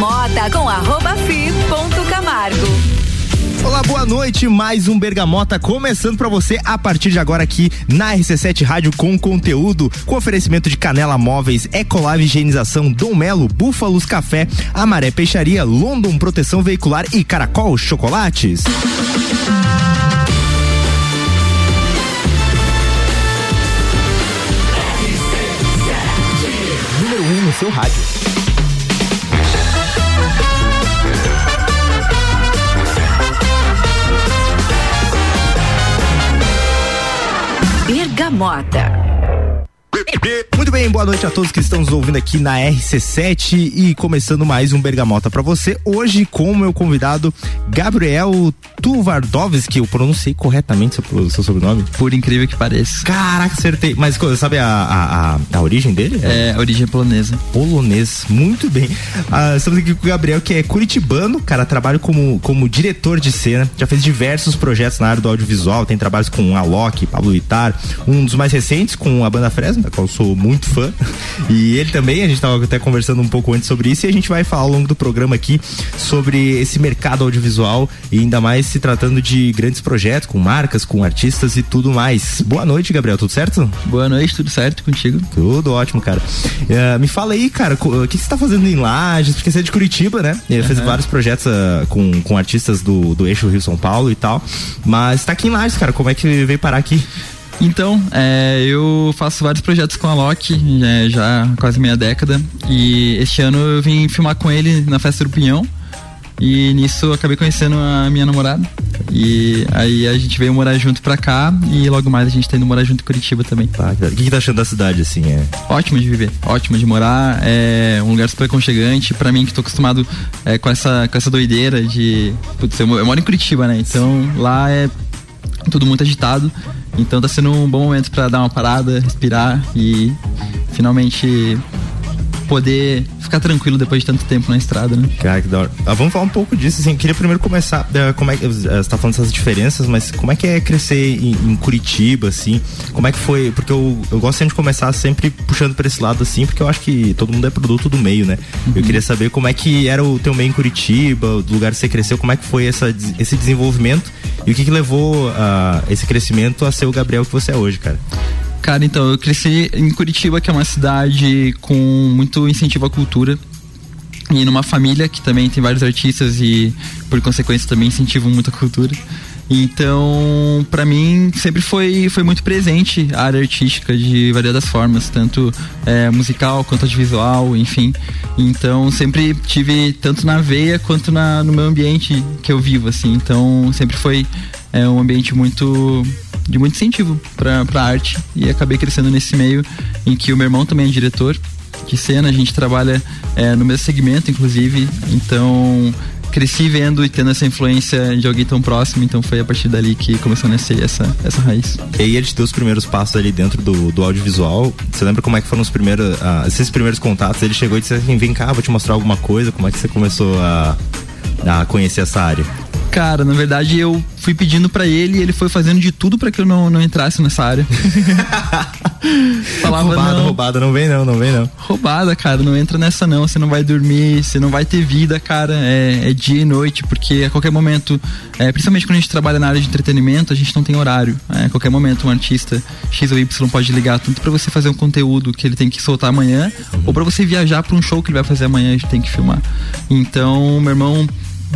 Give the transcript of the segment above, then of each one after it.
Bergamota com arroba fi ponto Camargo. Olá, boa noite. Mais um Bergamota começando para você a partir de agora aqui na RC7 Rádio com conteúdo, com oferecimento de Canela Móveis, Ecolave Higienização, Dom Melo, Búfalos Café, Amaré Peixaria, London Proteção Veicular e Caracol Chocolates. Número 1 um no seu rádio. Bergamota. Muito bem, boa noite a todos que estão nos ouvindo aqui na RC7 e começando mais um Bergamota para você. Hoje com o meu convidado Gabriel Tuvardovski, eu pronunciei corretamente seu, seu sobrenome? Por incrível que pareça. Caraca, acertei. Mas sabe a, a, a, a origem dele? É, a origem polonesa. Polonês, muito bem. Ah, estamos aqui com o Gabriel, que é curitibano, cara, trabalha como, como diretor de cena, já fez diversos projetos na área do audiovisual, tem trabalhos com a Loki, Pablo Vittar, um dos mais recentes com a banda Fresno, da qual eu sou muito fã. E ele também, a gente estava até conversando um pouco antes sobre isso, e a gente vai falar ao longo do programa aqui sobre esse mercado audiovisual e ainda mais se tratando de grandes projetos com marcas, com artistas e tudo mais. Boa noite, Gabriel, tudo certo? Boa noite, tudo certo contigo? Tudo ótimo, cara. Uh, me fala aí, cara, o que você está fazendo em Lages? Porque você é de Curitiba, né? Ele uhum. fez vários projetos uh, com, com artistas do, do eixo Rio São Paulo e tal. Mas está aqui em Lages, cara. Como é que veio parar aqui? Então, é, eu faço vários projetos com a Loki, é, já há quase meia década. E este ano eu vim filmar com ele na Festa do Pinhão. E nisso eu acabei conhecendo a minha namorada. E aí a gente veio morar junto pra cá e logo mais a gente tá indo morar junto em Curitiba também. Tá, o que, que tá achando da cidade, assim? É? Ótimo de viver, ótimo de morar. É um lugar super aconchegante. Pra mim que tô acostumado é, com, essa, com essa doideira de. Putz, eu moro em Curitiba, né? Então lá é tudo muito agitado. Então tá sendo um bom momento para dar uma parada, respirar e finalmente poder ficar tranquilo depois de tanto tempo na estrada, né? Cara, que da hora. Ah, vamos falar um pouco disso, assim, queria primeiro começar, uh, como é que, você tá falando dessas diferenças, mas como é que é crescer em, em, Curitiba, assim, como é que foi, porque eu, eu gosto sempre de começar sempre puxando para esse lado, assim, porque eu acho que todo mundo é produto do meio, né? Uhum. Eu queria saber como é que era o teu meio em Curitiba, do lugar que você cresceu, como é que foi essa, esse desenvolvimento e o que que levou uh, esse crescimento a ser o Gabriel que você é hoje, cara? Cara, então, eu cresci em Curitiba, que é uma cidade com muito incentivo à cultura. E numa família que também tem vários artistas e, por consequência, também incentivam muito a cultura. Então, para mim, sempre foi, foi muito presente a área artística de variadas formas, tanto é, musical quanto audiovisual, enfim. Então, sempre tive tanto na veia quanto na, no meu ambiente que eu vivo, assim. Então, sempre foi é, um ambiente muito de muito incentivo para a arte e acabei crescendo nesse meio em que o meu irmão também é diretor de cena, a gente trabalha é, no mesmo segmento, inclusive, então cresci vendo e tendo essa influência de alguém tão próximo, então foi a partir dali que começou a nascer essa, essa raiz. E aí ele te deu os primeiros passos ali dentro do, do audiovisual. Você lembra como é que foram os primeiros, uh, esses primeiros contatos? Ele chegou e disse assim, vem cá, vou te mostrar alguma coisa. Como é que você começou a, a conhecer essa área? Cara, na verdade eu fui pedindo para ele e ele foi fazendo de tudo para que eu não, não entrasse nessa área. Falava, roubada, não. roubada, não vem não, não vem não. Roubada, cara, não entra nessa não, você não vai dormir, você não vai ter vida, cara, é, é dia e noite, porque a qualquer momento, é, principalmente quando a gente trabalha na área de entretenimento, a gente não tem horário. É, a qualquer momento um artista X ou Y pode ligar tanto para você fazer um conteúdo que ele tem que soltar amanhã, uhum. ou para você viajar para um show que ele vai fazer amanhã, a gente tem que filmar. Então, meu irmão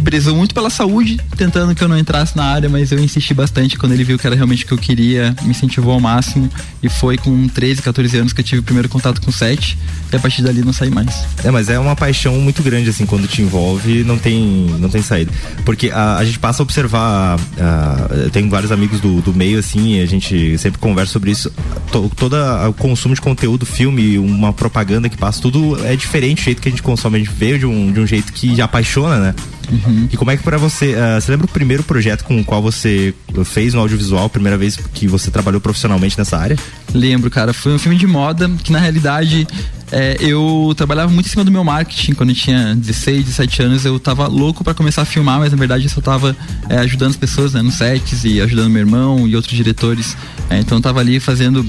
prezou muito pela saúde, tentando que eu não entrasse na área, mas eu insisti bastante quando ele viu que era realmente o que eu queria, me incentivou ao máximo e foi com 13, 14 anos que eu tive o primeiro contato com o set e a partir dali não saí mais. É, mas é uma paixão muito grande assim, quando te envolve, não tem não tem saída. Porque a, a gente passa a observar, a, tem vários amigos do, do meio assim, a gente sempre conversa sobre isso, to, todo o consumo de conteúdo, filme, uma propaganda que passa, tudo é diferente o jeito que a gente consome, a gente veio de um, de um jeito que já apaixona, né? Uhum. E como é que para você, uh, você lembra o primeiro projeto com o qual você fez no audiovisual, primeira vez que você trabalhou profissionalmente nessa área? Lembro, cara, foi um filme de moda que na realidade é, eu trabalhava muito em cima do meu marketing quando eu tinha 16, 17 anos. Eu tava louco para começar a filmar, mas na verdade eu só tava é, ajudando as pessoas né, nos sets e ajudando meu irmão e outros diretores. É, então eu tava ali fazendo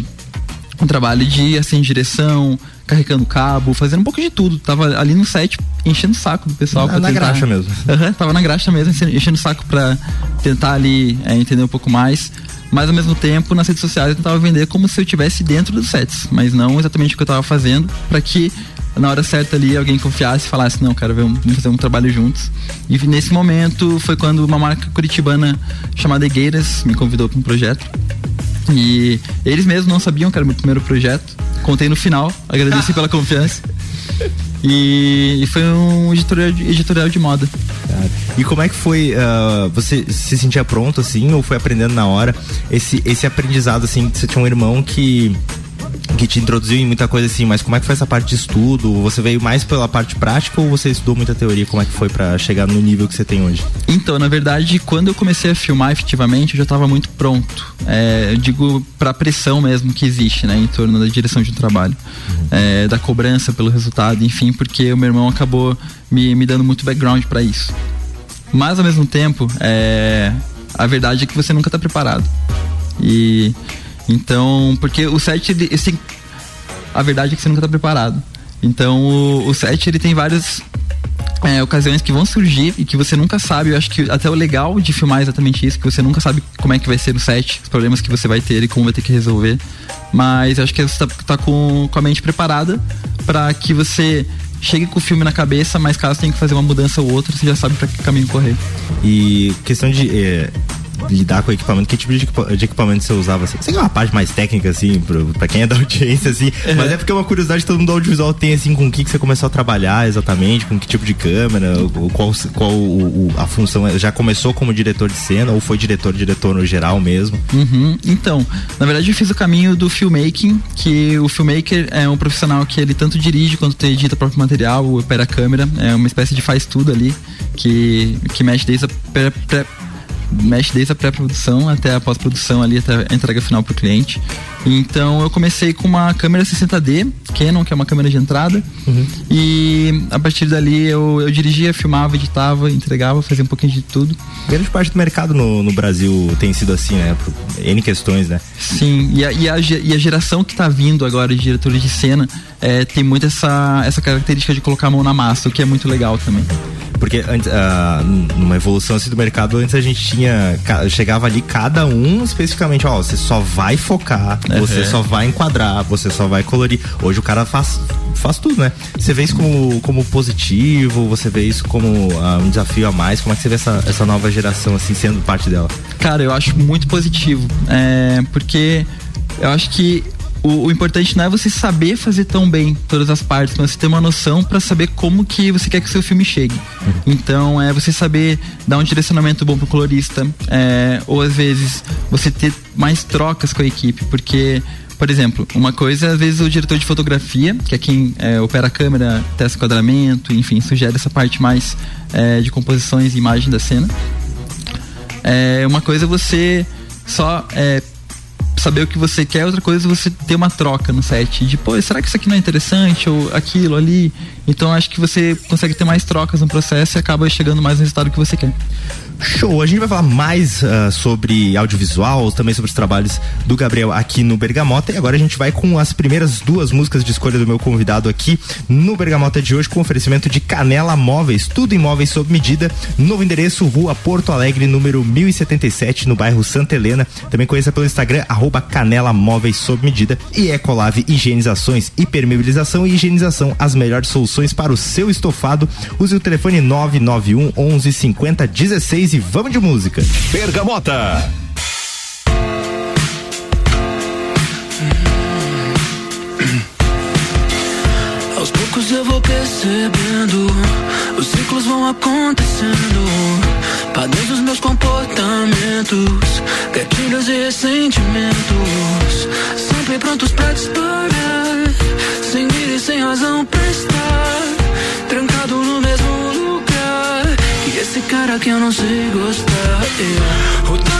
um trabalho de assim, direção, carregando cabo, fazendo um pouco de tudo. Tava ali no set enchendo o saco do pessoal. Na, na tentar... graxa mesmo. Uhum, tava na graxa mesmo, enchendo o saco pra tentar ali é, entender um pouco mais. Mas ao mesmo tempo, nas redes sociais eu tentava vender como se eu estivesse dentro dos sets, mas não exatamente o que eu tava fazendo, para que na hora certa ali alguém confiasse e falasse, não, cara, vamos fazer um trabalho juntos. E nesse momento foi quando uma marca curitibana chamada Egueiras me convidou para um projeto. E eles mesmos não sabiam que era meu primeiro projeto. Contei no final, agradeci pela confiança. E, e, foi um editorial de, editorial de moda. E como é que foi? Uh, você se sentia pronto assim ou foi aprendendo na hora? Esse, esse aprendizado assim, você tinha um irmão que que te introduziu em muita coisa assim, mas como é que foi essa parte de estudo? Você veio mais pela parte prática ou você estudou muita teoria? Como é que foi para chegar no nível que você tem hoje? Então, na verdade, quando eu comecei a filmar efetivamente, eu já estava muito pronto. É, eu digo para a pressão mesmo que existe, né, em torno da direção de um trabalho, uhum. é, da cobrança pelo resultado, enfim, porque o meu irmão acabou me, me dando muito background para isso. Mas ao mesmo tempo, é, a verdade é que você nunca está preparado. E então, porque o set, ele, assim, a verdade é que você nunca está preparado. Então, o, o set, ele tem várias é, ocasiões que vão surgir e que você nunca sabe. Eu acho que até o legal de filmar é exatamente isso, que você nunca sabe como é que vai ser o set, os problemas que você vai ter e como vai ter que resolver. Mas eu acho que você tá, tá com, com a mente preparada para que você chegue com o filme na cabeça, mas caso tenha que fazer uma mudança ou outra, você já sabe para que caminho correr. E questão de. É lidar com equipamento, que tipo de, equipamento você usava? Assim? Você é uma parte mais técnica, assim, pro, pra quem é da audiência, assim, uhum. mas é porque é uma curiosidade que todo mundo do audiovisual tem, assim, com o que, que você começou a trabalhar exatamente, com que tipo de câmera, qual, qual o, o, a função, já começou como diretor de cena ou foi diretor, diretor no geral mesmo? Uhum. Então, na verdade eu fiz o caminho do filmmaking, que o filmmaker é um profissional que ele tanto dirige quanto edita o próprio material, opera a câmera, é uma espécie de faz tudo ali, que, que mexe desde a mexe desde a pré-produção até a pós-produção ali, até a entrega final para o cliente. Então eu comecei com uma câmera 60D, Canon, que é uma câmera de entrada. Uhum. E a partir dali eu, eu dirigia, filmava, editava, entregava, fazia um pouquinho de tudo. Grande parte do mercado no, no Brasil tem sido assim, né? Por N questões, né? Sim, e a, e a, e a geração que está vindo agora de diretores de cena é, tem muito essa, essa característica de colocar a mão na massa, o que é muito legal também. Porque antes, uh, numa evolução assim do mercado, antes a gente tinha. Chegava ali cada um especificamente, ó, você só vai focar, uhum. você só vai enquadrar, você só vai colorir. Hoje o cara faz, faz tudo, né? Você vê isso como, como positivo, você vê isso como uh, um desafio a mais. Como é que você vê essa, essa nova geração, assim, sendo parte dela? Cara, eu acho muito positivo. É, porque eu acho que o, o, importante não é você saber fazer tão bem todas as partes, mas você ter uma noção para saber como que você quer que o seu filme chegue. Uhum. Então, é você saber dar um direcionamento bom pro colorista, é, ou às vezes você ter mais trocas com a equipe, porque por exemplo, uma coisa, às vezes o diretor de fotografia, que é quem é, opera a câmera, testa enquadramento, enfim, sugere essa parte mais é, de composições e imagem da cena. É, uma coisa é você só é, saber o que você quer, outra coisa é você ter uma troca no set. De, pô, será que isso aqui não é interessante? Ou aquilo ali? Então acho que você consegue ter mais trocas no processo e acaba chegando mais no resultado que você quer. Show! A gente vai falar mais uh, sobre audiovisual, também sobre os trabalhos do Gabriel aqui no Bergamota. E agora a gente vai com as primeiras duas músicas de escolha do meu convidado aqui no Bergamota de hoje, com oferecimento de Canela Móveis, tudo em móveis sob medida. Novo endereço, Rua Porto Alegre, número 1077, no bairro Santa Helena. Também conheça pelo Instagram, arroba Canela Móveis sob medida. E Ecolave Higienizações, Hipermeabilização e Higienização, as melhores soluções para o seu estofado. Use o telefone 991 11 50 16 e vamos de música. Bergamota. Aos poucos eu vou percebendo, os ciclos vão acontecendo. Padrões dos meus comportamentos, gatilhos e ressentimentos. Sempre prontos pra disparar, sem vir e sem razão pra estar. Trancado esse cara que eu não sei gostar. Yeah.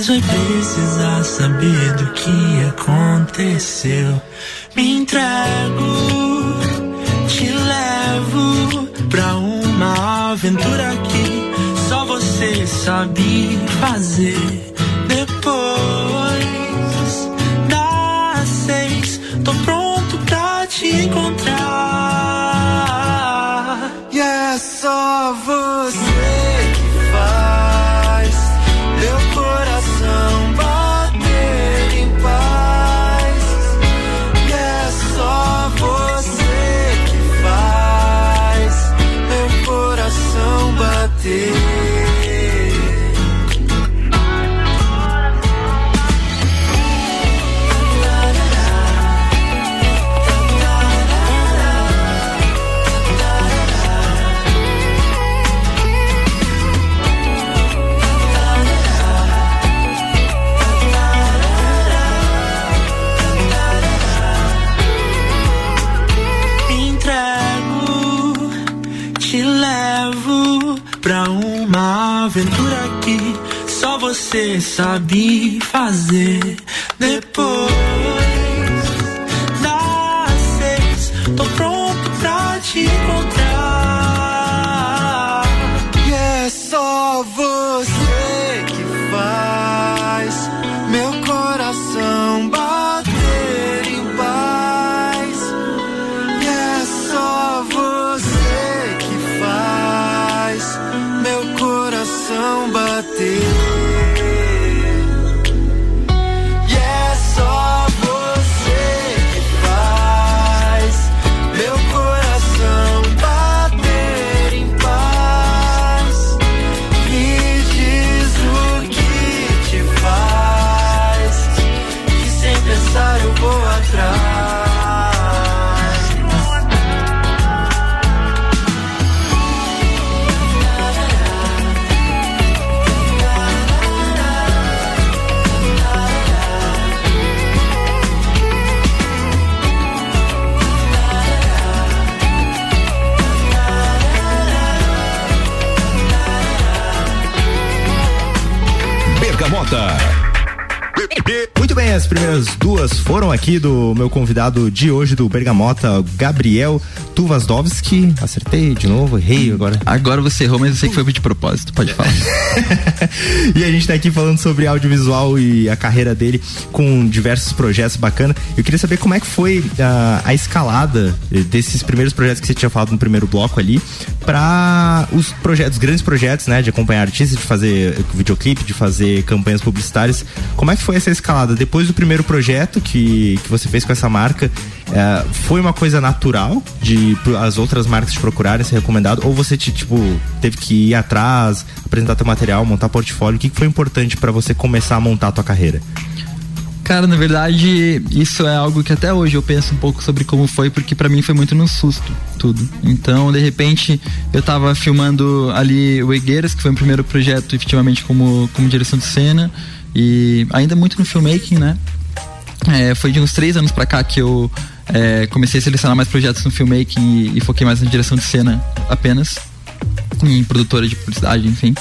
Mas vai precisar saber do que aconteceu. Me entrego, te levo pra uma aventura que só você sabe fazer. fazer. Foram aqui do meu convidado de hoje, do Bergamota, Gabriel Tuvasdovski. Acertei de novo, errei agora. Agora você errou, mas eu sei que foi de propósito, pode falar. e a gente tá aqui falando sobre audiovisual e a carreira dele com diversos projetos bacanas. Eu queria saber como é que foi uh, a escalada desses primeiros projetos que você tinha falado no primeiro bloco ali para os projetos, grandes projetos, né, de acompanhar artistas, de fazer videoclipe, de fazer campanhas publicitárias. Como é que foi essa escalada? Depois do primeiro projeto que, que você fez com essa marca, é, foi uma coisa natural de as outras marcas te procurarem, ser recomendado? Ou você te, tipo, teve que ir atrás, apresentar teu material, montar portfólio? O que foi importante para você começar a montar a tua carreira? Cara, na verdade, isso é algo que até hoje eu penso um pouco sobre como foi, porque para mim foi muito no susto, tudo. Então, de repente, eu tava filmando ali o Egueiras, que foi o primeiro projeto efetivamente como, como direção de cena, e ainda muito no filmmaking, né? É, foi de uns três anos pra cá que eu é, comecei a selecionar mais projetos no filmmaking e, e foquei mais na direção de cena apenas, em produtora de publicidade, enfim.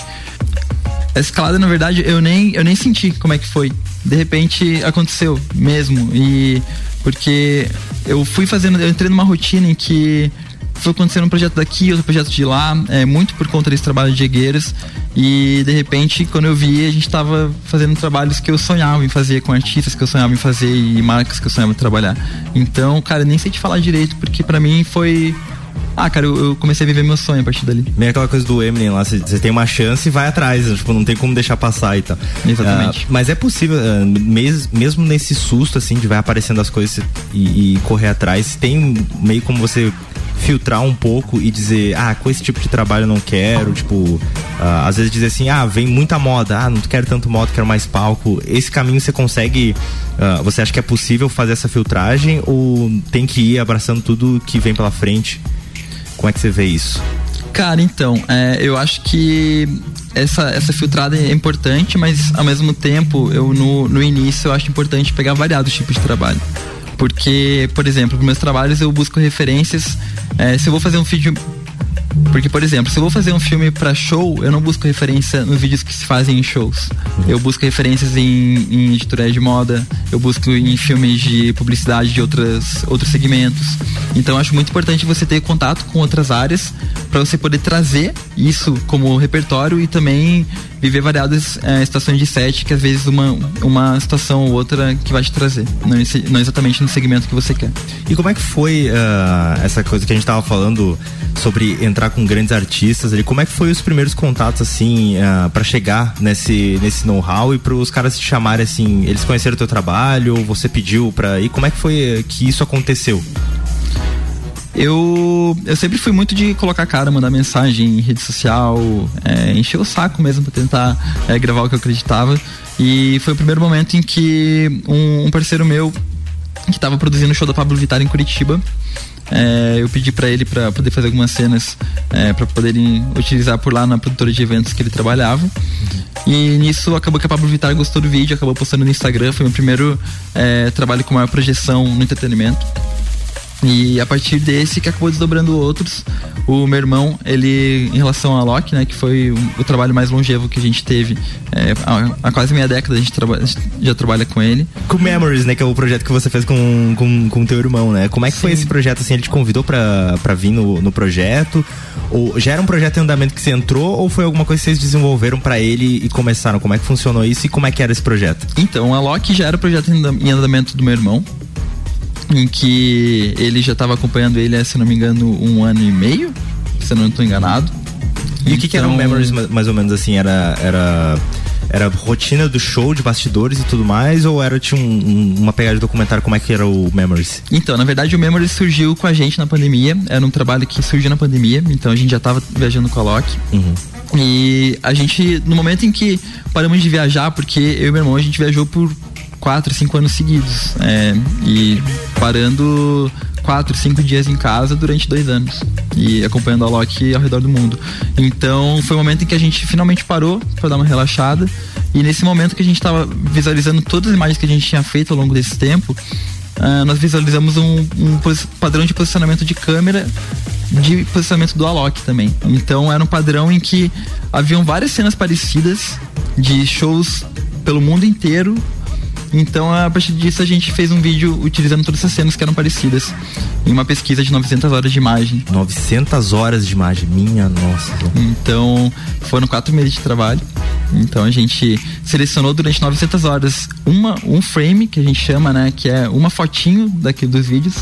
A escalada, na verdade, eu nem, eu nem senti como é que foi de repente aconteceu mesmo. E porque eu fui fazendo, eu entrei numa rotina em que foi acontecendo um projeto daqui, outro projeto de lá, é, muito por conta desse trabalho de Egueiras. E de repente, quando eu vi, a gente estava fazendo trabalhos que eu sonhava em fazer, com artistas que eu sonhava em fazer e marcas que eu sonhava em trabalhar. Então, cara, nem sei te falar direito, porque para mim foi ah, cara, eu, eu, comecei a viver meu sonho a partir dali. Bem aquela coisa do Eminem lá, você tem uma chance e vai atrás, né? tipo, não tem como deixar passar e tal. Exatamente. Uh, mas é possível, uh, mes, mesmo nesse susto, assim, de vai aparecendo as coisas e, e correr atrás, tem meio como você filtrar um pouco e dizer, ah, com esse tipo de trabalho eu não quero, tipo, uh, às vezes dizer assim, ah, vem muita moda, ah, não quero tanto moda, quero mais palco. Esse caminho você consegue, uh, você acha que é possível fazer essa filtragem ou tem que ir abraçando tudo que vem pela frente? Como é que você vê isso? Cara, então, é, eu acho que essa, essa filtrada é importante, mas ao mesmo tempo, eu no, no início eu acho importante pegar variados tipos de trabalho. Porque, por exemplo, nos meus trabalhos eu busco referências. É, se eu vou fazer um vídeo porque, por exemplo, se eu vou fazer um filme para show, eu não busco referência nos vídeos que se fazem em shows. Eu busco referências em, em de moda, eu busco em filmes de publicidade de outras, outros segmentos. Então, acho muito importante você ter contato com outras áreas para você poder trazer isso como repertório e também viver variadas é, estações de set, que às vezes uma, uma situação ou outra que vai te trazer, não, não exatamente no segmento que você quer. E como é que foi uh, essa coisa que a gente estava falando sobre entrar com grandes artistas ali? Como é que foi os primeiros contatos assim uh, ah, para chegar nesse nesse know-how e para os caras te chamarem assim? Eles conheceram o teu trabalho? Você pediu para ir? Como é que foi que isso aconteceu? eu, eu sempre fui muito de colocar cara, mandar mensagem em rede social, é, encher o saco mesmo pra tentar é, gravar o que eu acreditava. E foi o primeiro momento em que um, um parceiro meu, que estava produzindo o show da Pablo Vittar em Curitiba, é, eu pedi para ele para poder fazer algumas cenas é, para poderem utilizar por lá na produtora de eventos que ele trabalhava. E nisso acabou que a Pablo Vittar gostou do vídeo, acabou postando no Instagram. Foi meu primeiro é, trabalho com maior projeção no entretenimento. E a partir desse que acabou desdobrando outros, o meu irmão, ele, em relação a Loki, né, que foi o, o trabalho mais longevo que a gente teve, é, há, há, quase meia década a gente, traba, a gente, já trabalha com ele. Com Memories, né, que é o projeto que você fez com, com, com teu irmão, né? Como é que Sim. foi esse projeto, assim, ele te convidou pra, pra vir no, no projeto? Ou já era um projeto em andamento que você entrou ou foi alguma coisa que vocês desenvolveram para ele e começaram? Como é que funcionou isso e como é que era esse projeto? Então, a Loki já era o projeto em andamento do meu irmão, em que ele já estava acompanhando ele, se não me engano, um ano e meio, se não estou enganado. E então... o que, que era o então- Memories, mais ou menos assim? Era, era, era rotina do show, de bastidores e tudo mais? Ou era tinha um, um, uma pegada de documentário? Como é que era o Memories? Então, na verdade, o Memories surgiu com a gente na pandemia. Era um trabalho que surgiu na pandemia, então a gente já estava viajando com a Loki. Uhum. E a gente, no momento em que paramos de viajar, porque eu e meu irmão, a gente viajou por quatro, cinco anos seguidos. É, e parando quatro, cinco dias em casa durante dois anos. E acompanhando a Loki ao redor do mundo. Então foi o momento em que a gente finalmente parou para dar uma relaxada. E nesse momento que a gente estava visualizando todas as imagens que a gente tinha feito ao longo desse tempo, uh, nós visualizamos um, um padrão de posicionamento de câmera de posicionamento do Alok também. Então era um padrão em que haviam várias cenas parecidas de shows pelo mundo inteiro Então, a partir disso, a gente fez um vídeo utilizando todas essas cenas que eram parecidas. Em uma pesquisa de 900 horas de imagem. 900 horas de imagem, minha nossa. Então, foram quatro meses de trabalho. Então a gente selecionou durante 900 horas uma, um frame que a gente chama, né, que é uma fotinho daquele dos vídeos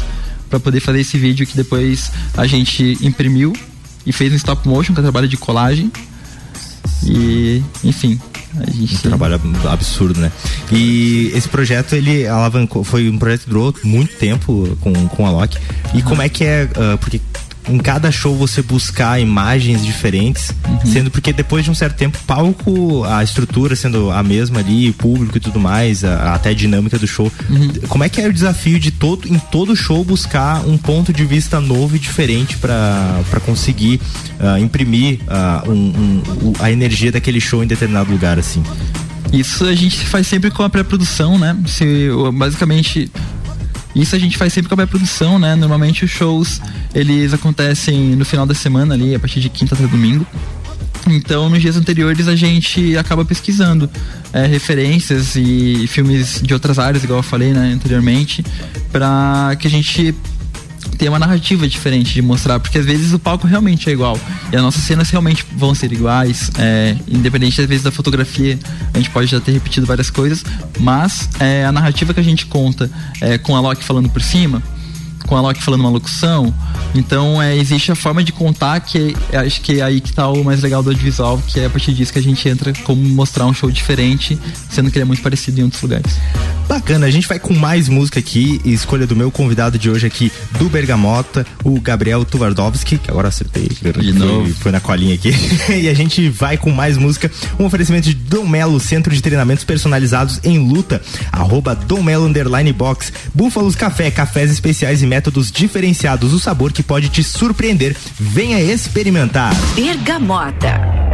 para poder fazer esse vídeo que depois a gente imprimiu e fez um stop motion, que é trabalho de colagem. E, enfim, a gente um trabalho absurdo, né? E esse projeto ele alavancou, foi um projeto que durou muito tempo com, com a Loki. E como é que é, uh, porque em cada show você buscar imagens diferentes, uhum. sendo porque depois de um certo tempo, palco, a estrutura sendo a mesma ali, o público e tudo mais, a, até a dinâmica do show. Uhum. Como é que é o desafio de todo, em todo show buscar um ponto de vista novo e diferente para conseguir uh, imprimir uh, um, um, a energia daquele show em determinado lugar, assim? Isso a gente faz sempre com a pré-produção, né? Se, basicamente, isso a gente faz sempre com a pré-produção, né? Normalmente os shows, eles acontecem no final da semana ali, a partir de quinta até domingo. Então, nos dias anteriores, a gente acaba pesquisando é, referências e filmes de outras áreas, igual eu falei né, anteriormente, para que a gente ter uma narrativa diferente de mostrar, porque às vezes o palco realmente é igual e as nossas cenas realmente vão ser iguais, é, independente às vezes da fotografia, a gente pode já ter repetido várias coisas, mas é, a narrativa que a gente conta é, com a Loki falando por cima, com a Loki falando uma locução. Então é, existe a forma de contar que é, acho que é aí que tá o mais legal do audiovisual, que é a partir disso que a gente entra como mostrar um show diferente, sendo que ele é muito parecido em outros lugares. Bacana, a gente vai com mais música aqui, escolha do meu convidado de hoje aqui, do Bergamota, o Gabriel Tuvardovski, que agora acertei, de novo. foi na colinha aqui. e a gente vai com mais música, um oferecimento de Dom Melo, Centro de Treinamentos Personalizados em Luta, arroba Dom Melo Underline Box, Búfalos Café, cafés especiais e métodos diferenciados, o sabor que pode te surpreender. Venha experimentar. Bergamota.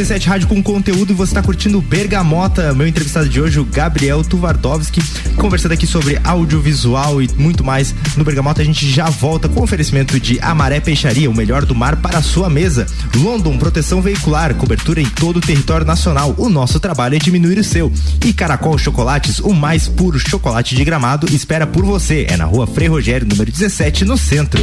RC7 Rádio com conteúdo e você está curtindo Bergamota. Meu entrevistado de hoje, o Gabriel Tuvardovski, conversando aqui sobre audiovisual e muito mais. No Bergamota a gente já volta com oferecimento de Amaré Peixaria, o melhor do mar para a sua mesa. London Proteção Veicular, cobertura em todo o território nacional. O nosso trabalho é diminuir o seu. E Caracol Chocolates, o mais puro chocolate de gramado, espera por você. É na rua Frei Rogério, número 17, no centro.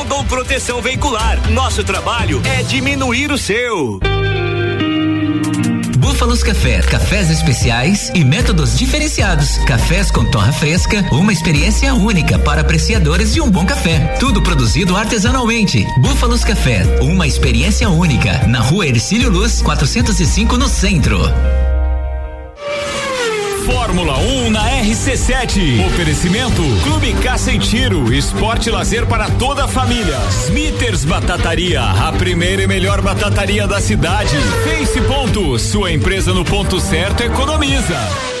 Rondon Proteção Veicular. Nosso trabalho é diminuir o seu. Búfalos Café, cafés especiais e métodos diferenciados. Cafés com torra fresca, uma experiência única para apreciadores de um bom café. Tudo produzido artesanalmente. Búfalos Café, uma experiência única. Na rua Ercílio Luz, 405 no centro. Fórmula 1 um na RC7. Oferecimento Clube Caça Tiro, esporte lazer para toda a família. Smithers Batataria, a primeira e melhor batataria da cidade. Face Ponto, sua empresa no ponto certo economiza.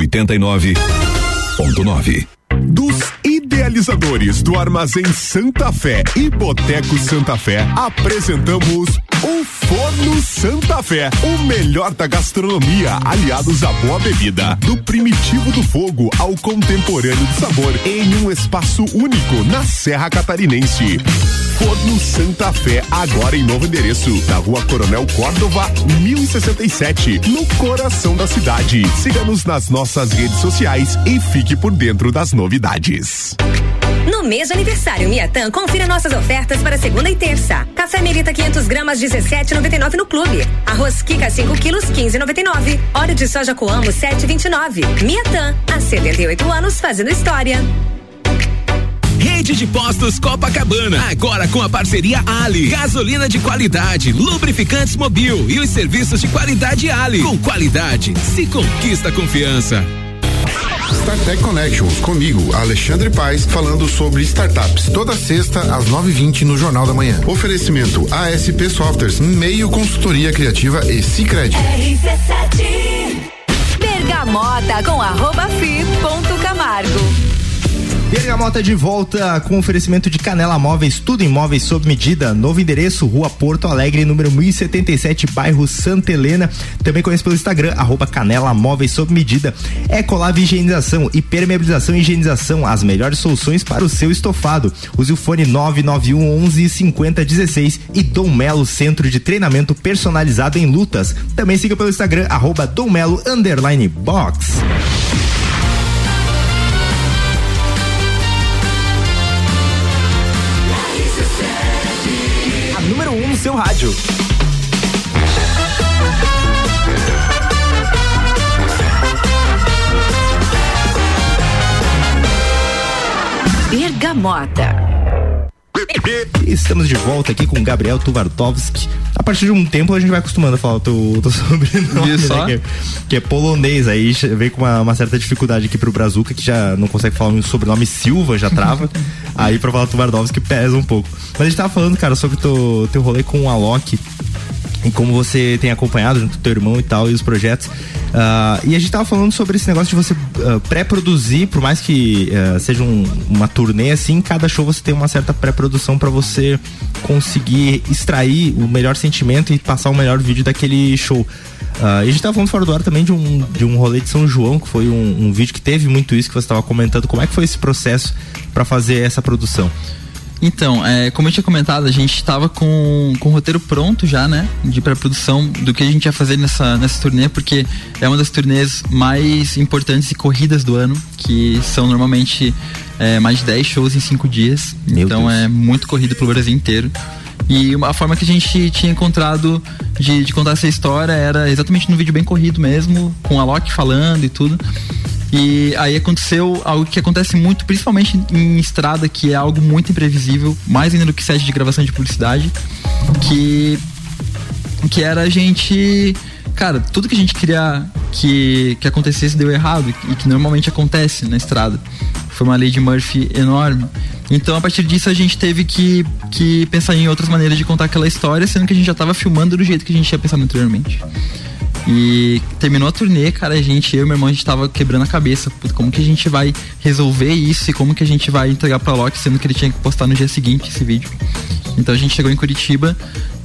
89.9. Dos idealizadores do Armazém Santa Fé e Boteco Santa Fé, apresentamos o Forno Santa Fé, o melhor da gastronomia, aliados à boa bebida, do primitivo do fogo ao contemporâneo do sabor, em um espaço único na Serra Catarinense. Forno Santa Fé, agora em novo endereço, na rua Coronel Córdova, 1067, no coração da cidade. Siga-nos nas nossas redes sociais e fique por dentro das novidades. No mês de aniversário Miatan, confira nossas ofertas para segunda e terça. Café Melita 500 gramas 17,99 no clube. Arroz Kika 5 quilos 15,99. Óleo de soja Coamo 7,29. Miatan, há 78 anos fazendo história. Rede de Postos Copacabana, agora com a parceria Ali. Gasolina de qualidade, lubrificantes mobil e os serviços de qualidade Ali. Com qualidade, se conquista confiança. StarTech Connections, comigo, Alexandre Paes, falando sobre startups. Toda sexta, às 9h20 no Jornal da Manhã. Oferecimento ASP Softwares, meio consultoria criativa e Cicred. Bergamota com arroba fi ponto Camargo. Bergamota de volta com oferecimento de Canela Móveis, tudo em móveis sob medida. Novo endereço, Rua Porto Alegre, número 1077, bairro Santa Helena. Também conhece pelo Instagram, arroba Canela Móveis sob medida. Ecolave Higienização e Permeabilização e Higienização, as melhores soluções para o seu estofado. Use o fone 991 11 50 16 e Dom Melo Centro de Treinamento Personalizado em Lutas. Também siga pelo Instagram, arroba Dom Melo Underline Box. Rádio. Bergamota. Estamos de volta aqui com Gabriel Tuvartovski. A partir de um tempo a gente vai acostumando a falar o teu, teu sobrenome, né? que, é, que é polonês. Aí vem com uma, uma, certa dificuldade aqui pro Brazuca, que já não consegue falar o sobrenome Silva, já trava. aí pra falar Tuvartovski pesa um pouco. Mas a gente tava falando, cara, sobre o teu, teu rolê com o Alok e como você tem acompanhado junto com teu irmão e tal, e os projetos. Uh, e a gente tava falando sobre esse negócio de você uh, pré-produzir, por mais que uh, seja um, uma turnê assim, cada show você tem uma certa pré-produção para você conseguir extrair o melhor sentimento e passar o melhor vídeo daquele show. Uh, e a gente tava falando fora do ar também de um, de um rolê de São João, que foi um, um vídeo que teve muito isso que você estava comentando. Como é que foi esse processo para fazer essa produção? Então, é, como eu tinha comentado, a gente estava com, com o roteiro pronto já, né? De pré-produção do que a gente ia fazer nessa, nessa turnê, porque é uma das turnês mais importantes e corridas do ano, que são normalmente é, mais de 10 shows em 5 dias. Meu então Deus. é muito corrido pelo Brasil inteiro. E a forma que a gente tinha encontrado de, de contar essa história era exatamente no vídeo bem corrido mesmo, com a Loki falando e tudo. E aí aconteceu algo que acontece muito, principalmente em estrada, que é algo muito imprevisível, mais ainda do que set de gravação de publicidade, que que era a gente, cara, tudo que a gente queria que que acontecesse deu errado e que normalmente acontece na estrada. Foi uma lei de Murphy enorme. Então, a partir disso, a gente teve que, que pensar em outras maneiras de contar aquela história, sendo que a gente já estava filmando do jeito que a gente tinha pensado anteriormente. E terminou a turnê, cara, a gente, eu e meu irmão, a gente tava quebrando a cabeça. Como que a gente vai resolver isso e como que a gente vai entregar pra Loki, sendo que ele tinha que postar no dia seguinte esse vídeo. Então a gente chegou em Curitiba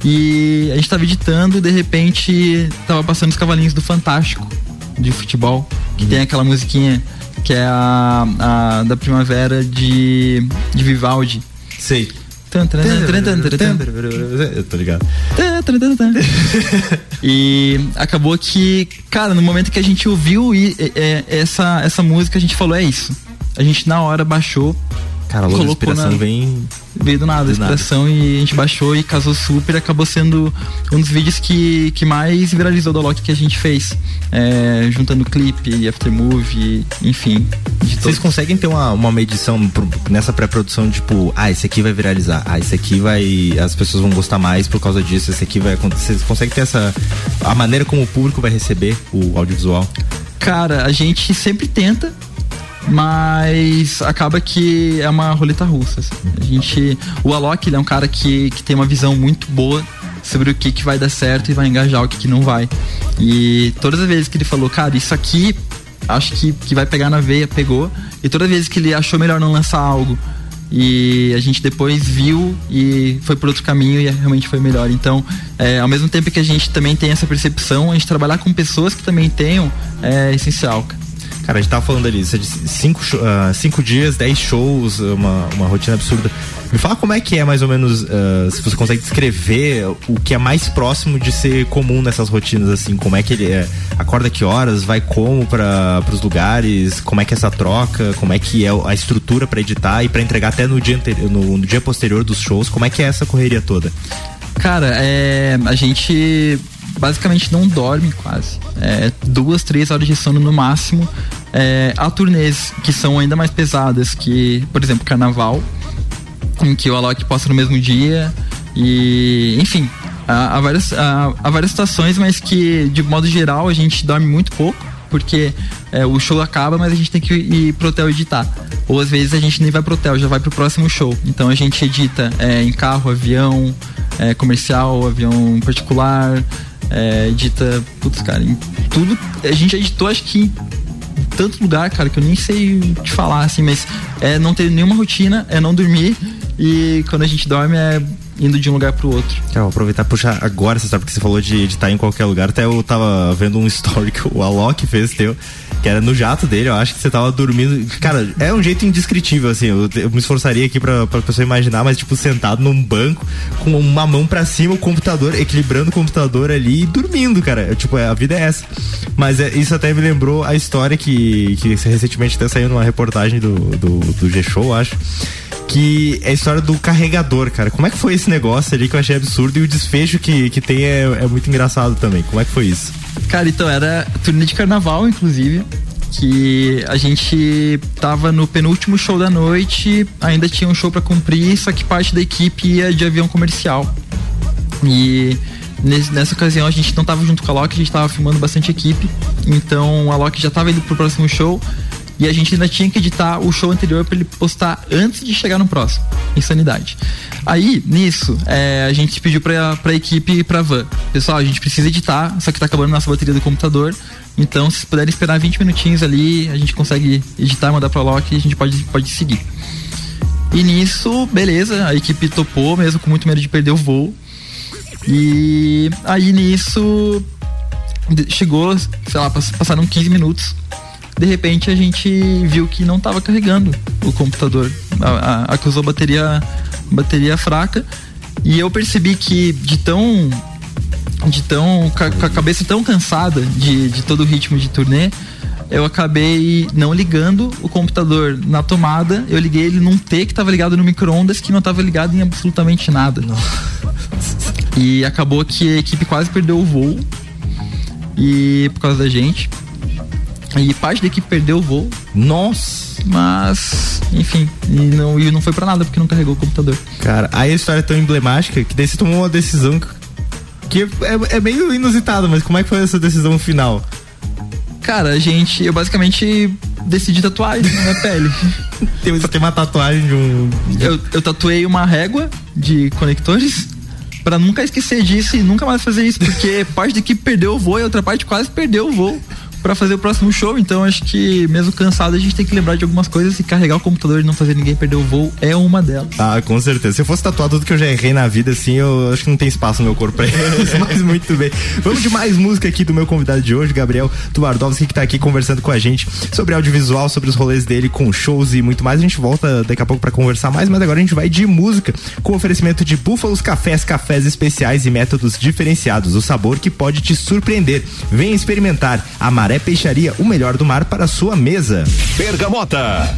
e a gente tava editando e de repente tava passando os cavalinhos do Fantástico de futebol, que tem aquela musiquinha que é a, a da primavera de, de Vivaldi. Sei. Eu tô ligado. E acabou que, cara, no momento que a gente ouviu e, é, essa, essa música, a gente falou, é isso. A gente na hora baixou. Cara, a inspiração na, vem. Veio do nada, a inspiração, e a gente baixou e casou super. Acabou sendo um dos vídeos que, que mais viralizou do Loki que a gente fez. É, juntando clipe, aftermovie, enfim. Vocês conseguem ter uma, uma medição nessa pré-produção, tipo, ah, esse aqui vai viralizar, ah, esse aqui vai. As pessoas vão gostar mais por causa disso, esse aqui vai acontecer. Vocês conseguem ter essa. a maneira como o público vai receber o audiovisual? Cara, a gente sempre tenta, mas acaba que é uma roleta russa. Assim. A gente, o Alok ele é um cara que, que tem uma visão muito boa sobre o que, que vai dar certo e vai engajar o que, que não vai. E todas as vezes que ele falou, cara, isso aqui acho que, que vai pegar na veia, pegou. E toda vez que ele achou melhor não lançar algo e a gente depois viu e foi por outro caminho e realmente foi melhor. Então, é, ao mesmo tempo que a gente também tem essa percepção, a gente trabalhar com pessoas que também tenham é essencial. Cara, a gente tava falando ali, você disse cinco, uh, cinco dias, dez shows, uma, uma rotina absurda. Me fala como é que é mais ou menos, uh, se você consegue descrever o que é mais próximo de ser comum nessas rotinas, assim, como é que ele é, acorda que horas, vai como para os lugares, como é que é essa troca, como é que é a estrutura para editar e para entregar até no dia, no, no dia posterior dos shows, como é que é essa correria toda? Cara, é, a gente basicamente não dorme quase. É, duas, três horas de sono no máximo. É, há turnês que são ainda mais pesadas, que, por exemplo, carnaval, em que o Alok posta no mesmo dia. E, enfim, há, há várias, há, há, várias situações, mas que, de modo geral, a gente dorme muito pouco, porque é, o show acaba, mas a gente tem que ir pro hotel editar. Ou às vezes a gente nem vai pro hotel, já vai pro próximo show. Então a gente edita é, em carro, avião, é, comercial, avião particular, é, edita, putz, cara, em tudo. A gente editou, acho que tanto lugar, cara, que eu nem sei te falar, assim, mas é não ter nenhuma rotina, é não dormir e quando a gente dorme é indo de um lugar pro outro. Quero vou aproveitar e puxar agora, você sabe que você falou de editar em qualquer lugar. Até eu tava vendo um story que o Alok fez teu, que era no jato dele, eu acho que você tava dormindo. Cara, é um jeito indescritível, assim. Eu, eu me esforçaria aqui pra, pra pessoa imaginar, mas tipo, sentado num banco, com uma mão para cima, o computador, equilibrando o computador ali e dormindo, cara. Tipo, a vida é essa. Mas é, isso até me lembrou a história que, que recentemente até saiu numa reportagem do, do, do G-Show, acho que é a história do carregador, cara. Como é que foi esse negócio ali que eu achei absurdo e o desfecho que, que tem é, é muito engraçado também. Como é que foi isso? Cara, então era turnê de carnaval, inclusive que a gente tava no penúltimo show da noite, ainda tinha um show para cumprir, só que parte da equipe ia de avião comercial. E nessa ocasião a gente não tava junto com a Loki, a gente tava filmando bastante equipe, então a Loki já tava indo pro próximo show e a gente ainda tinha que editar o show anterior para ele postar antes de chegar no próximo. Insanidade. Aí, nisso, é, a gente pediu pra, pra equipe e pra van. Pessoal, a gente precisa editar, só que tá acabando nossa bateria do computador. Então, se puderem esperar 20 minutinhos ali, a gente consegue editar, mandar pra Loki e a gente pode, pode seguir. E nisso, beleza, a equipe topou, mesmo com muito medo de perder o voo. E aí nisso chegou, sei lá, passaram 15 minutos de repente a gente viu que não estava carregando o computador. A, a, acusou bateria, bateria fraca. E eu percebi que de tão. De tão. com a cabeça tão cansada de, de todo o ritmo de turnê, eu acabei não ligando o computador na tomada, eu liguei ele num T que estava ligado no micro-ondas que não estava ligado em absolutamente nada. E acabou que a equipe quase perdeu o voo. E por causa da gente. E parte da equipe perdeu o voo. Nossa! Mas, enfim, e não, e não foi para nada porque não carregou o computador. Cara, aí a história é tão emblemática que daí você tomou uma decisão que é, é meio inusitada, mas como é que foi essa decisão final? Cara, a gente, eu basicamente decidi tatuar isso na minha pele. tem, tem uma tatuagem de um. Eu, eu tatuei uma régua de conectores para nunca esquecer disso e nunca mais fazer isso, porque parte da equipe perdeu o voo e a outra parte quase perdeu o voo para fazer o próximo show. Então acho que, mesmo cansado, a gente tem que lembrar de algumas coisas e carregar o computador e não fazer ninguém perder o voo é uma delas. Ah, com certeza. Se eu fosse tatuar tudo que eu já errei na vida, assim, eu acho que não tem espaço no meu corpo pra isso. Mas muito bem. Vamos de mais música aqui do meu convidado de hoje, Gabriel Tubardovski, que tá aqui conversando com a gente sobre audiovisual, sobre os rolês dele com shows e muito mais. A gente volta daqui a pouco para conversar mais, mas agora a gente vai de música com oferecimento de Búfalos Cafés, cafés especiais e métodos diferenciados. O sabor que pode te surpreender. Venha experimentar. Amaré Maré Peixaria, o melhor do mar para a sua mesa. Bergamota.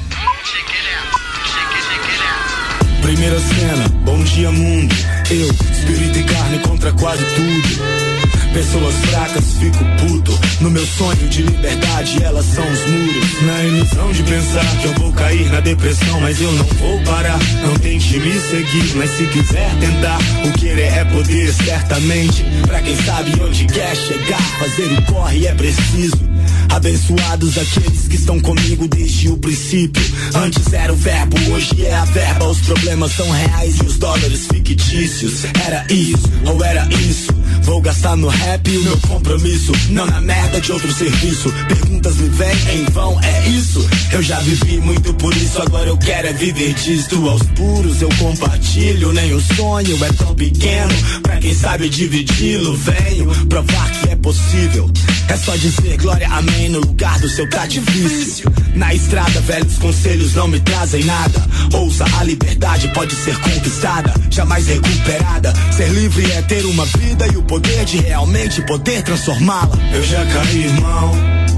Primeira cena, bom dia mundo. Eu, espírito e carne contra quase tudo. Pessoas fracas, fico puto. No meu sonho de liberdade, elas são os muros. Na ilusão de pensar que eu vou cair na depressão, mas eu não vou parar. Não tente me seguir, mas se quiser tentar, o querer é poder, certamente. Pra quem sabe onde quer chegar, fazer o corre é preciso. Abençoados aqueles que estão comigo desde o princípio. Antes era o verbo, hoje é a verba. Os problemas são reais e os dólares fictícios. Era isso ou era isso? Vou gastar no rap o meu compromisso, não na merda de outro serviço. Perguntas me vêm em vão, é isso. Eu já vivi muito por isso, agora eu quero é viver disto. Aos puros eu compartilho, nem o sonho é tão pequeno. Pra quem sabe dividi-lo, venho provar que é possível. É só dizer glória, amém no lugar do seu tá difícil. Na estrada, velhos conselhos não me trazem nada. Ouça, a liberdade pode ser conquistada, jamais recuperada. Ser livre é ter uma vida e o poder de realmente poder transformá-la. Eu já caí, irmão,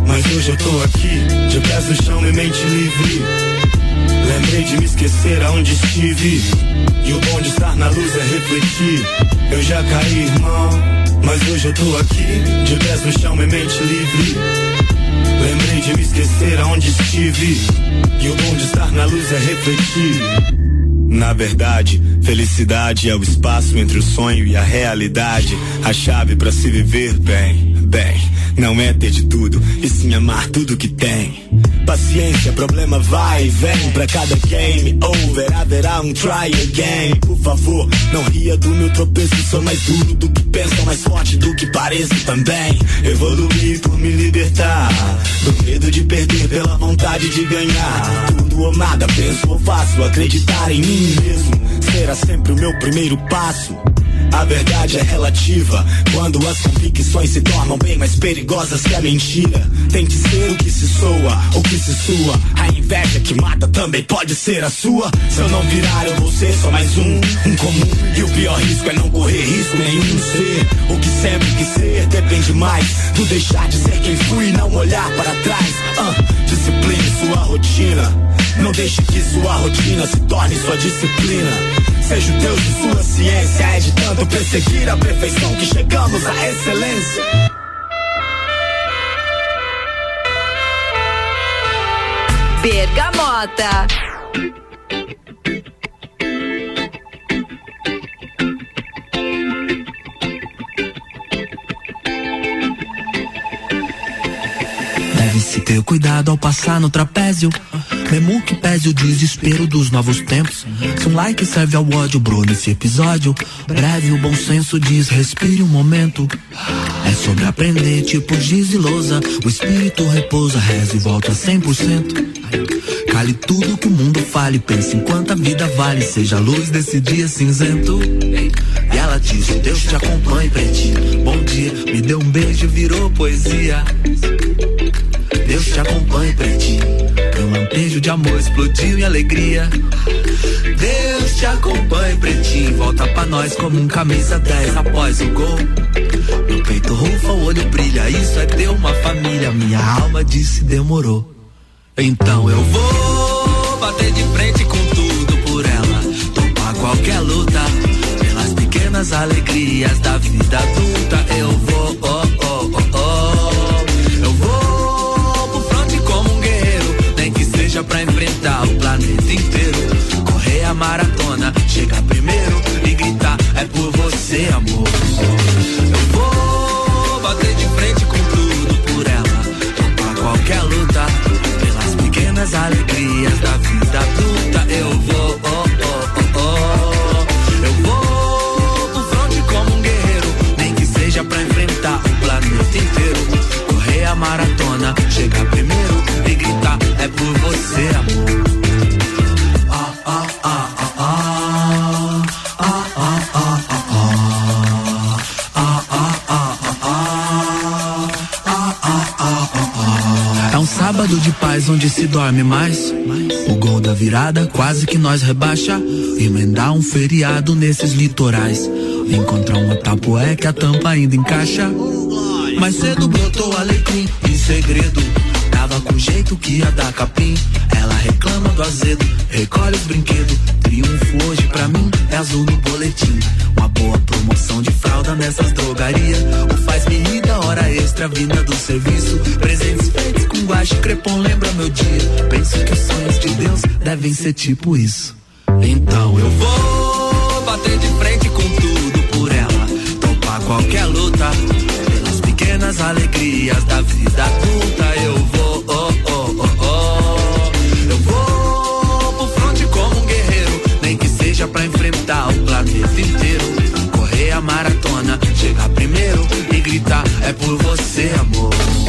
mas hoje eu tô aqui, de pés no chão e mente livre. Lembrei de me esquecer aonde estive. E o bom de estar na luz é refletir. Eu já caí, irmão, mas hoje eu tô aqui, de pés no chão e mente livre. Lembrei de me esquecer aonde estive. E o bom de estar na luz é refletir. Na verdade, felicidade é o espaço entre o sonho e a realidade. A chave para se viver bem, bem, não é ter de tudo, e sim amar tudo que tem. Paciência, problema vai e vem pra cada game over. Haverá um try again. Por favor, não ria do meu tropeço. Sou mais duro do que penso, mais forte do que pareço também. Evoluí por me libertar do medo de perder pela vontade de ganhar. Tudo ou nada, penso ou faço. Acreditar em mim mesmo será sempre o meu primeiro passo. A verdade é relativa quando as convicções se tornam bem mais perigosas que a mentira. Tem que ser o que se soa, o que se sua. A inveja que mata também pode ser a sua. Se eu não virar, eu vou ser só mais um, um comum. E o pior risco é não correr risco nenhum ser. O que sempre quis ser depende mais do deixar de ser quem fui e não olhar para trás. Uh, discipline sua rotina. Não deixe que sua rotina se torne sua disciplina. Seja o Deus de sua ciência, é de tanto perseguir a perfeição que chegamos à excelência. Bergamota. Deve-se ter cuidado ao passar no trapézio. Mesmo que pese o desespero dos novos tempos. Se um like serve ao ódio, bro, nesse episódio. Breve, o bom senso diz: respire um momento. É sobre aprender, tipo giz e lousa. O espírito repousa, reza e volta 100%. Cale tudo que o mundo fale, pense enquanto a vida vale. Seja a luz desse dia cinzento. E ela disse: Deus te acompanhe, pretinho. Bom dia, me deu um beijo, virou poesia. Deus te acompanhe, pretinho. Um lampejo de amor explodiu em alegria. Deus te acompanhe, pretinho. Volta pra nós como um camisa 10 após o gol. Meu peito rufa, o olho brilha. Isso é ter uma família. Minha alma disse demorou. Então eu vou bater de frente com tudo por ela. Topar qualquer luta. Pelas pequenas alegrias da vida adulta. Eu vou, o planeta inteiro. Correr a maratona, chegar primeiro e gritar: É por você, amor. Eu vou bater de frente com tudo por ela. Topar qualquer luta. Pelas pequenas alegrias da vida adulta. De paz onde se dorme mais. O gol da virada quase que nós rebaixa. Emendar um feriado nesses litorais. Encontrar uma tapoé que a tampa ainda encaixa. Mais cedo brotou alecrim e segredo. Tava com jeito que ia dar capim. Ela reclama do azedo, recolhe os brinquedos. Triunfo hoje pra mim é azul no boletim. Uma boa promoção de fralda nessas drogarias. O faz-me rir da hora extra vinda do serviço. Presentes feitos guache crepom lembra meu dia. Penso que os sonhos de Deus devem ser tipo isso. Então eu vou bater de frente com tudo por ela. Topar qualquer luta. Pelas pequenas alegrias da vida adulta. Eu vou, oh, oh, oh, oh. Eu vou pro fronte como um guerreiro. Nem que seja pra enfrentar o planeta inteiro. Correr a maratona, chegar primeiro é por você, amor.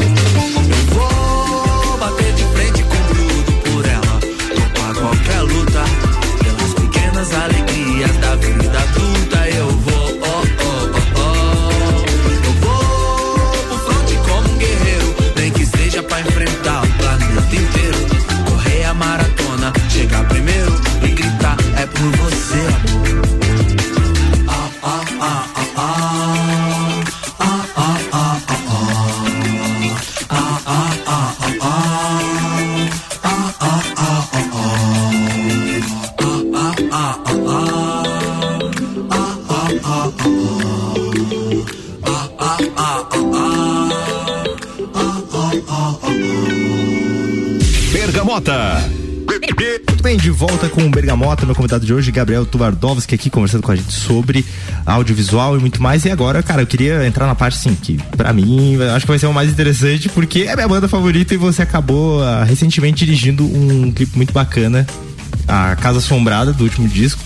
Volta com o Bergamota, meu convidado de hoje, Gabriel Tuvardovski, aqui conversando com a gente sobre audiovisual e muito mais. E agora, cara, eu queria entrar na parte, assim, que pra mim, acho que vai ser o mais interessante, porque é minha banda favorita e você acabou ah, recentemente dirigindo um clipe muito bacana, A Casa Assombrada, do último disco.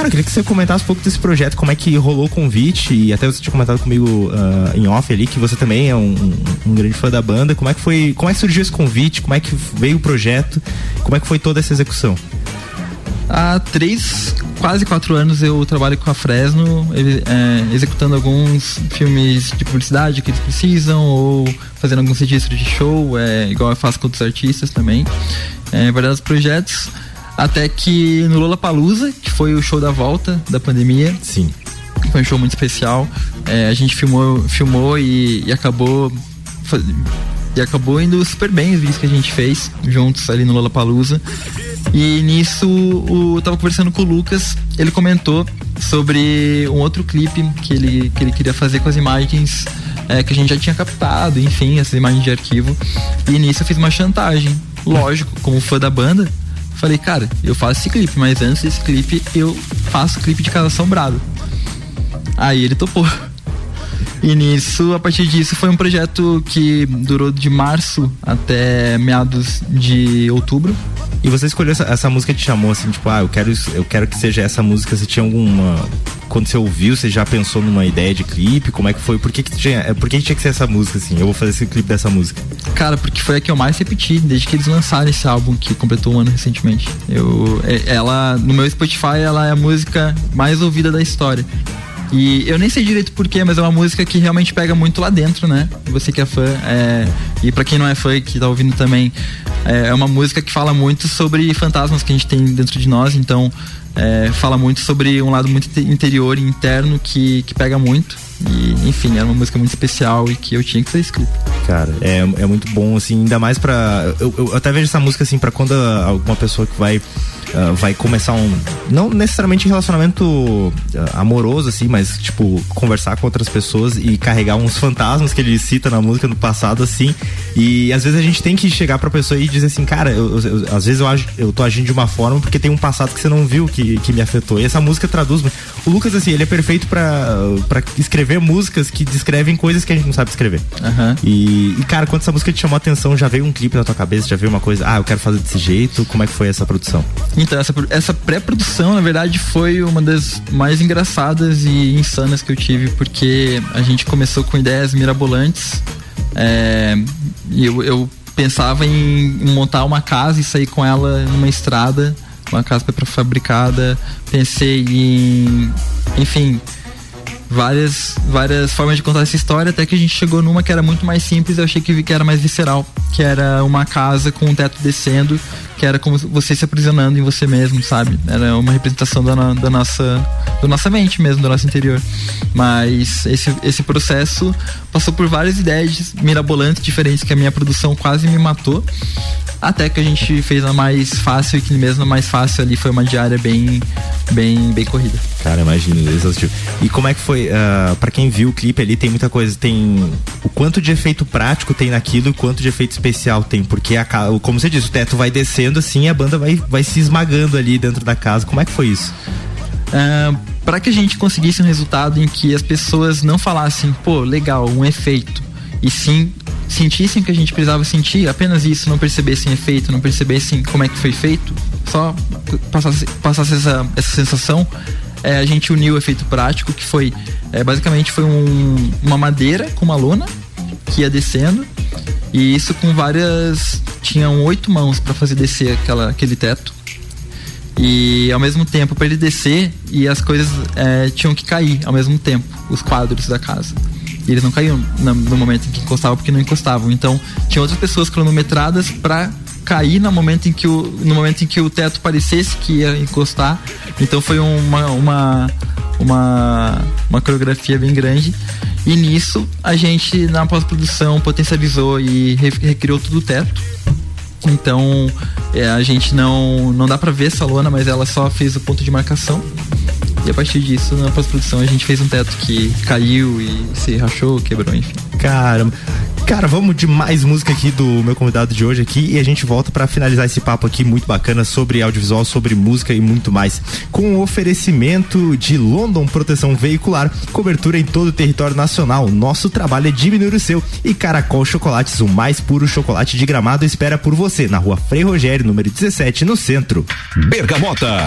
Cara, eu queria que você comentasse um pouco desse projeto, como é que rolou o convite, e até você tinha comentado comigo ah, em off ali, que você também é um, um- um grande fã da banda. Como é que foi, como é que surgiu esse convite, como é que veio o projeto, como é que foi toda essa execução? Há três, quase quatro anos eu trabalho com a Fresno, ele- é, executando alguns filmes de publicidade que eles precisam, ou fazendo alguns registros de show, é, igual eu faço com outros artistas também. É, vários projetos. Até que no Lola Palusa, que foi o show da volta da pandemia. Sim. Foi um show muito especial. É, a gente filmou, filmou e, e acabou. E acabou indo super bem os vídeos que a gente fez juntos ali no Lollapalooza. E nisso eu tava conversando com o Lucas, ele comentou sobre um outro clipe que ele, que ele queria fazer com as imagens é, que a gente já tinha captado, enfim, essas imagens de arquivo. E nisso eu fiz uma chantagem. Lógico, como fã da banda, falei, cara, eu faço esse clipe, mas antes desse clipe eu faço clipe de Casa Assombrado. Aí ele topou. E nisso, a partir disso, foi um projeto que durou de março até meados de outubro. E você escolheu essa, essa música que te chamou assim, tipo, ah, eu quero, eu quero que seja essa música. Você tinha alguma. Quando você ouviu, você já pensou numa ideia de clipe? Como é que foi? Por que, que tinha, é, por que, que tinha que ser essa música assim? Eu vou fazer esse clipe dessa música. Cara, porque foi a que eu mais repeti desde que eles lançaram esse álbum que completou um ano recentemente. Eu, é- ela, no meu Spotify, ela é a música mais ouvida da história. E eu nem sei direito porquê, mas é uma música que realmente pega muito lá dentro, né? Você que é fã, é, e pra quem não é fã e que tá ouvindo também, é, é uma música que fala muito sobre fantasmas que a gente tem dentro de nós, então é, fala muito sobre um lado muito inte- interior e interno que, que pega muito. E, enfim, era uma música muito especial e que eu tinha que ser escrita. Cara, é, é muito bom, assim, ainda mais pra. Eu, eu até vejo essa música assim, pra quando alguma pessoa que vai. ah, vai começar um. Não necessariamente relacionamento ah, amoroso, assim, mas, tipo, conversar com outras pessoas e carregar uns fantasmas que ele cita na música no passado, assim. E às vezes a gente tem que chegar pra pessoa e dizer assim, cara, eu- eu- às vezes eu, eu tô agindo de uma forma porque tem um passado que você não viu que, que me afetou. E essa música traduz. O Lucas, assim, ele é perfeito pra, pra escrever músicas que descrevem coisas que a gente não sabe escrever. E, e, cara, quando essa música te chamou a atenção, já veio um clipe na tua cabeça, já veio uma coisa, ah, eu quero fazer desse jeito. Como é que foi essa produção? Então, essa, essa pré-produção, na verdade, foi uma das mais engraçadas e insanas que eu tive, porque a gente começou com ideias mirabolantes. É, e eu, eu pensava em montar uma casa e sair com ela numa estrada, uma casa pré-fabricada. Pensei em, enfim, várias, várias formas de contar essa história, até que a gente chegou numa que era muito mais simples, eu achei que, que era mais visceral, que era uma casa com um teto descendo, que era como você se aprisionando em você mesmo, sabe? Era uma representação da, da nossa da nossa mente mesmo, do nosso interior. Mas esse, esse processo passou por várias ideias mirabolantes, diferentes, que a minha produção quase me matou. Até que a gente fez a mais fácil e que mesmo a mais fácil ali foi uma diária bem, bem, bem corrida. Cara, imagino, exaustivo. E como é que foi, ah, pra quem viu o clipe ali, tem muita coisa, tem o quanto de efeito prático tem naquilo e quanto de efeito especial tem, porque a, como você disse, o teto vai descendo assim e a banda vai, vai se esmagando ali dentro da casa. Como é que foi isso? para que a gente conseguisse um resultado em que as pessoas não falassem, pô, legal, um efeito, e sim sentissem que a gente precisava sentir, apenas isso, não percebessem efeito, não percebessem como é que foi feito, só passasse, passasse essa, essa sensação, é, a gente uniu o efeito prático, que foi é, basicamente foi um, uma madeira com uma lona que ia descendo. E isso com várias tinham oito mãos para fazer descer aquela, aquele teto. E ao mesmo tempo para ele descer e as coisas é, tinham que cair ao mesmo tempo os quadros da casa. E eles não caíam no, momento em que encostavam porque não encostavam. Então tinha outras pessoas cronometradas para cair no momento em que o, no momento em que o teto parecesse que ia encostar. Então foi uma, uma, uma, uma coreografia bem grande. E nisso a gente na pós-produção potencializou e recriou tudo o teto. Então é, a gente não não dá para ver essa lona, mas ela só fez o ponto de marcação. E a partir disso, na pós-produção, a gente fez um teto que caiu e se rachou, quebrou, enfim. Caramba. Cara, vamos de mais música aqui do meu convidado de hoje aqui e a gente volta para finalizar esse papo aqui muito bacana sobre audiovisual, sobre música e muito mais. Com o oferecimento de London Proteção Veicular, cobertura em todo o território nacional. Nosso trabalho é diminuir o seu e Caracol Chocolates, o mais puro chocolate de gramado, espera por você na rua Frei Rogério, número 17, no centro. Bergamota.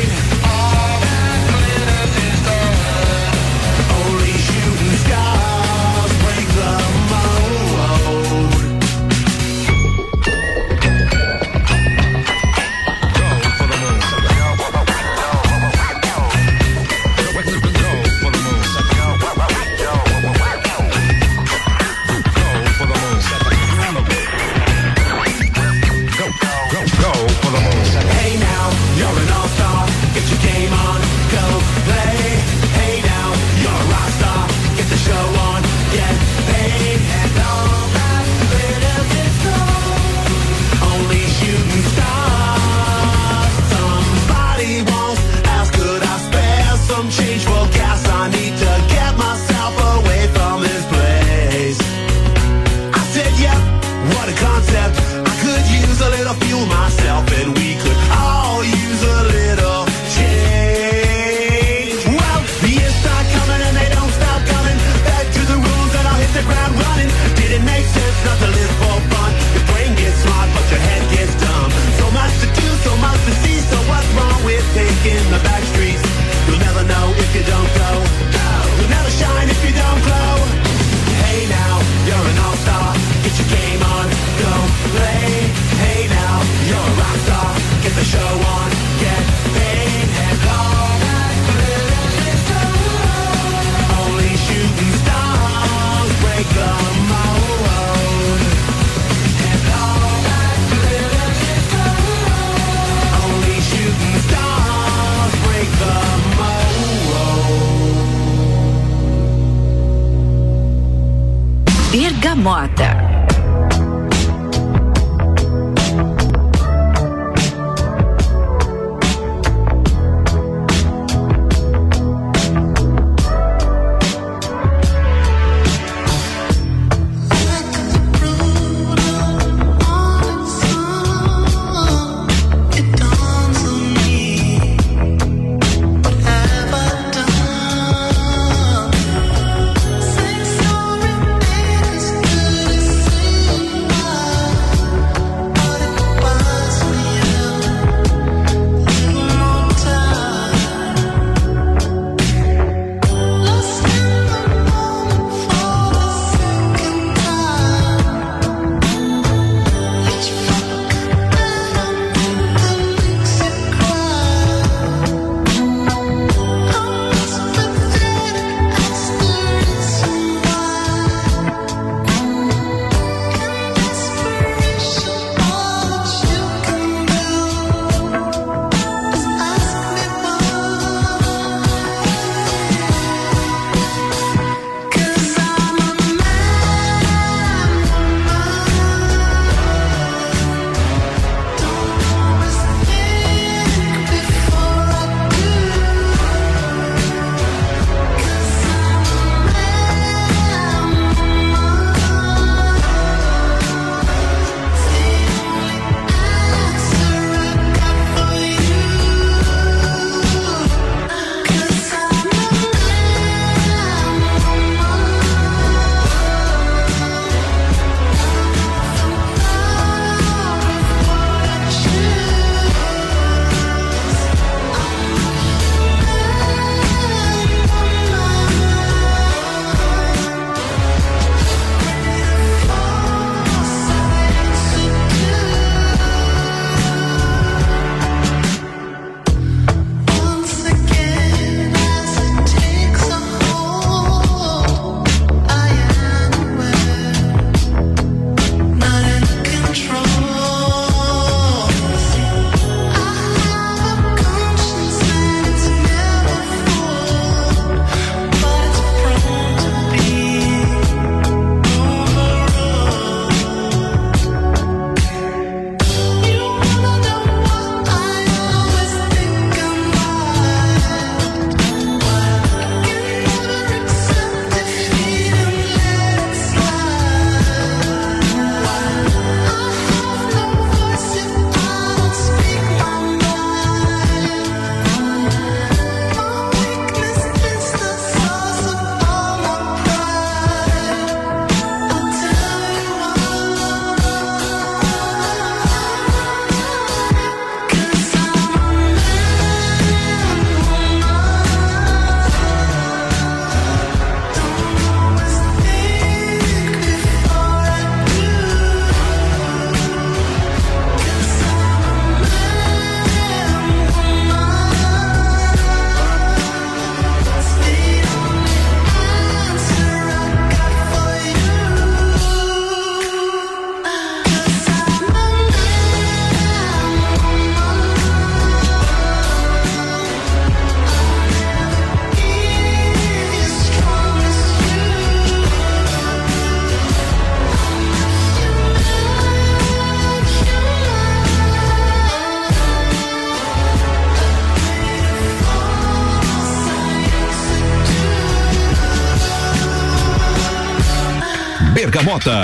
Bergamota.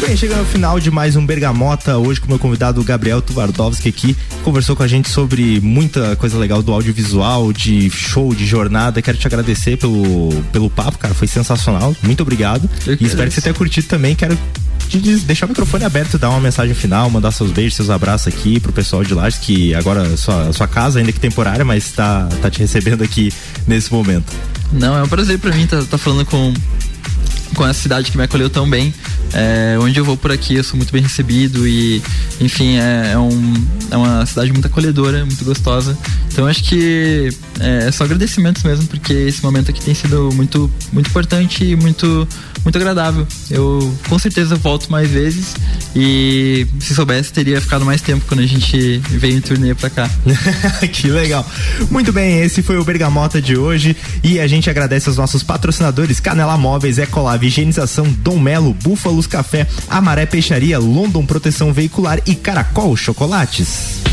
Bem, chegando ao final de mais um Bergamota, hoje com o meu convidado Gabriel Tuvardovski aqui, conversou com a gente sobre muita coisa legal do audiovisual, de show, de jornada. Quero te agradecer pelo, pelo papo, cara, foi sensacional. Muito obrigado. E espero que você tenha curtido também. Quero te deixar o microfone aberto, dar uma mensagem final, mandar seus beijos, seus abraços aqui pro pessoal de Lages, que agora sua, sua casa, ainda que temporária, mas tá, tá te recebendo aqui nesse momento. Não, é um prazer pra mim estar falando com, com essa cidade que me acolheu tão bem. É, onde eu vou por aqui, eu sou muito bem recebido e, enfim, é, é, um, é uma cidade muito acolhedora, muito gostosa. Então acho que é, é só agradecimentos mesmo, porque esse momento aqui tem sido muito, muito importante e muito, muito agradável. Eu com certeza volto mais vezes e se soubesse teria ficado mais tempo quando a gente veio em turnê pra cá. que legal. Muito bem, esse foi o Bergamota de hoje e a gente agradece aos nossos patrocinadores Canela Móveis, Ecolave, Higienização, Dom Melo, Café, Amaré Peixaria, London Proteção Veicular e Caracol Chocolates.